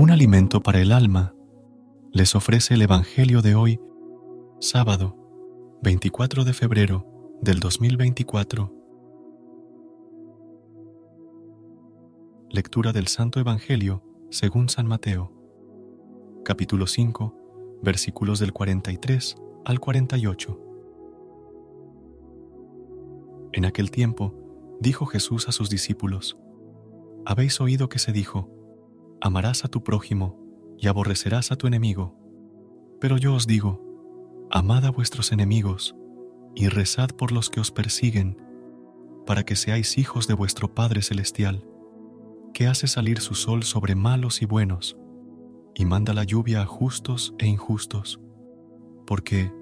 Un alimento para el alma les ofrece el Evangelio de hoy, sábado 24 de febrero del 2024. Lectura del Santo Evangelio según San Mateo, capítulo 5, versículos del 43 al 48. En aquel tiempo dijo Jesús a sus discípulos, Habéis oído que se dijo, amarás a tu prójimo y aborrecerás a tu enemigo. Pero yo os digo, amad a vuestros enemigos y rezad por los que os persiguen, para que seáis hijos de vuestro Padre Celestial, que hace salir su sol sobre malos y buenos, y manda la lluvia a justos e injustos. Porque,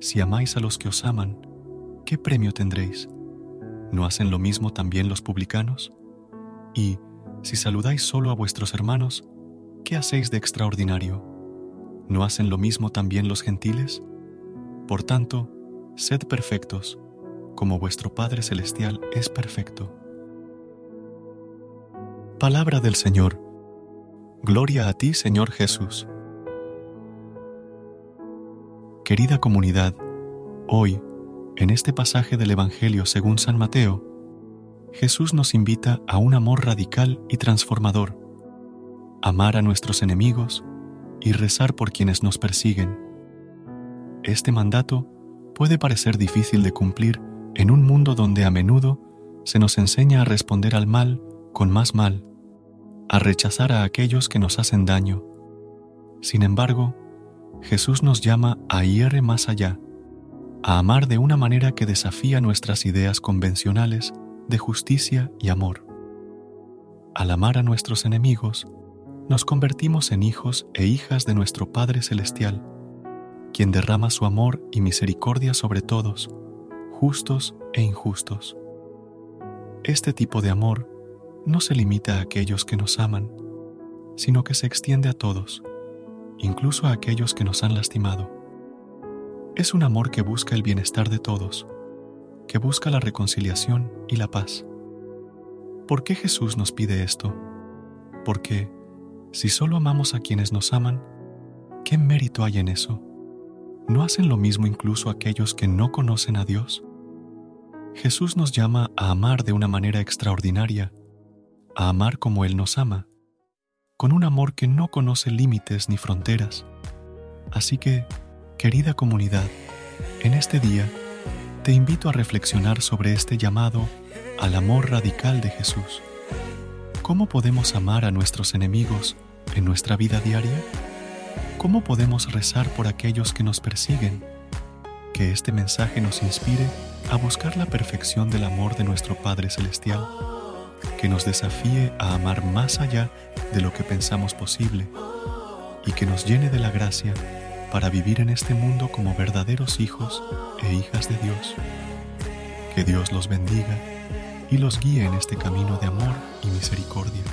si amáis a los que os aman, ¿qué premio tendréis? ¿No hacen lo mismo también los publicanos? Y, si saludáis solo a vuestros hermanos, ¿qué hacéis de extraordinario? ¿No hacen lo mismo también los gentiles? Por tanto, sed perfectos, como vuestro Padre Celestial es perfecto. Palabra del Señor. Gloria a ti, Señor Jesús. Querida comunidad, hoy, en este pasaje del Evangelio según San Mateo, Jesús nos invita a un amor radical y transformador, amar a nuestros enemigos y rezar por quienes nos persiguen. Este mandato puede parecer difícil de cumplir en un mundo donde a menudo se nos enseña a responder al mal con más mal, a rechazar a aquellos que nos hacen daño. Sin embargo, Jesús nos llama a ir más allá, a amar de una manera que desafía nuestras ideas convencionales de justicia y amor. Al amar a nuestros enemigos, nos convertimos en hijos e hijas de nuestro Padre Celestial, quien derrama su amor y misericordia sobre todos, justos e injustos. Este tipo de amor no se limita a aquellos que nos aman, sino que se extiende a todos, incluso a aquellos que nos han lastimado. Es un amor que busca el bienestar de todos, que busca la reconciliación y la paz. ¿Por qué Jesús nos pide esto? Porque, si solo amamos a quienes nos aman, ¿qué mérito hay en eso? ¿No hacen lo mismo incluso aquellos que no conocen a Dios? Jesús nos llama a amar de una manera extraordinaria, a amar como Él nos ama, con un amor que no conoce límites ni fronteras. Así que, querida comunidad, en este día, te invito a reflexionar sobre este llamado al amor radical de Jesús. ¿Cómo podemos amar a nuestros enemigos en nuestra vida diaria? ¿Cómo podemos rezar por aquellos que nos persiguen? Que este mensaje nos inspire a buscar la perfección del amor de nuestro Padre Celestial, que nos desafíe a amar más allá de lo que pensamos posible y que nos llene de la gracia para vivir en este mundo como verdaderos hijos e hijas de Dios. Que Dios los bendiga y los guíe en este camino de amor y misericordia.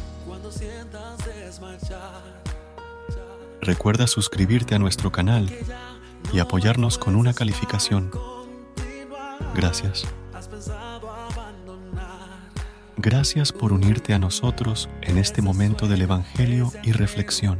Recuerda suscribirte a nuestro canal y apoyarnos con una calificación. Gracias. Gracias por unirte a nosotros en este momento del Evangelio y reflexión.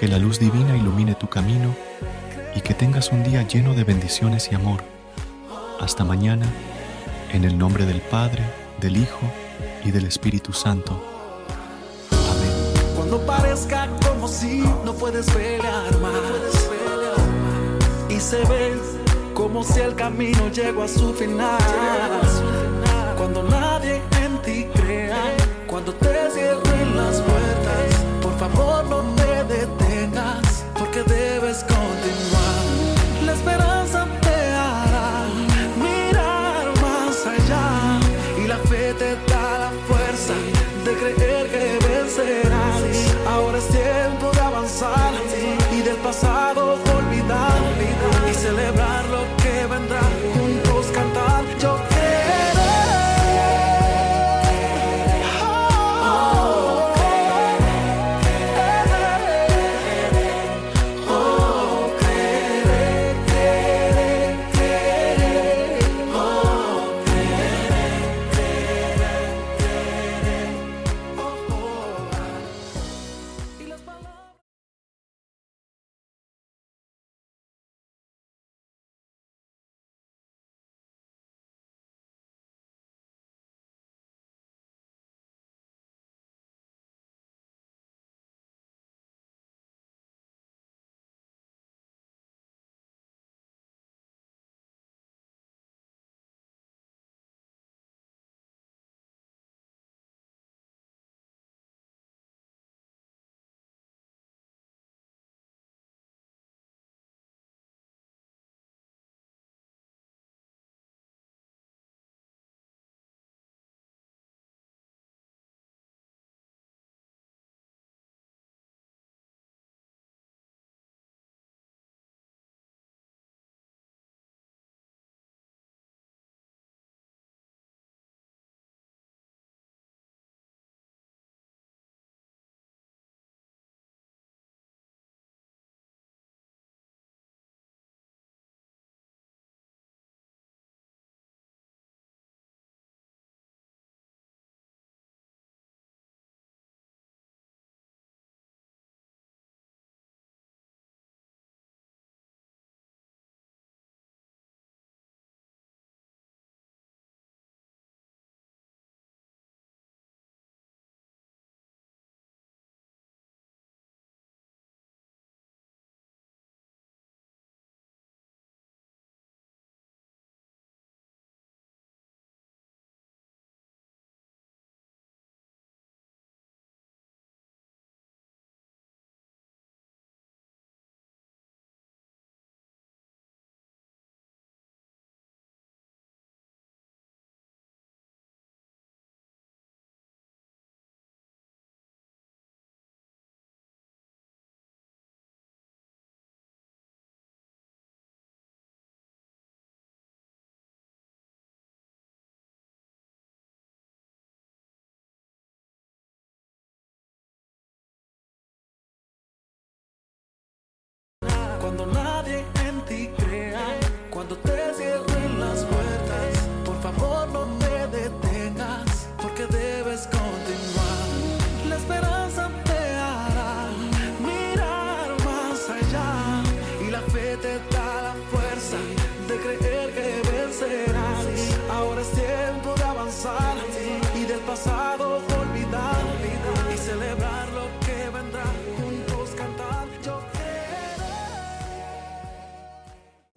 Que la luz divina ilumine tu camino y que tengas un día lleno de bendiciones y amor. Hasta mañana, en el nombre del Padre, del Hijo y del Espíritu Santo. Amén. Cuando parezca como si no puedes pelear más y se ve como si el camino llegó a su final. Cuando nadie en ti crea, cuando te cierren las puertas, Cuando nadie en ti crea, cuando te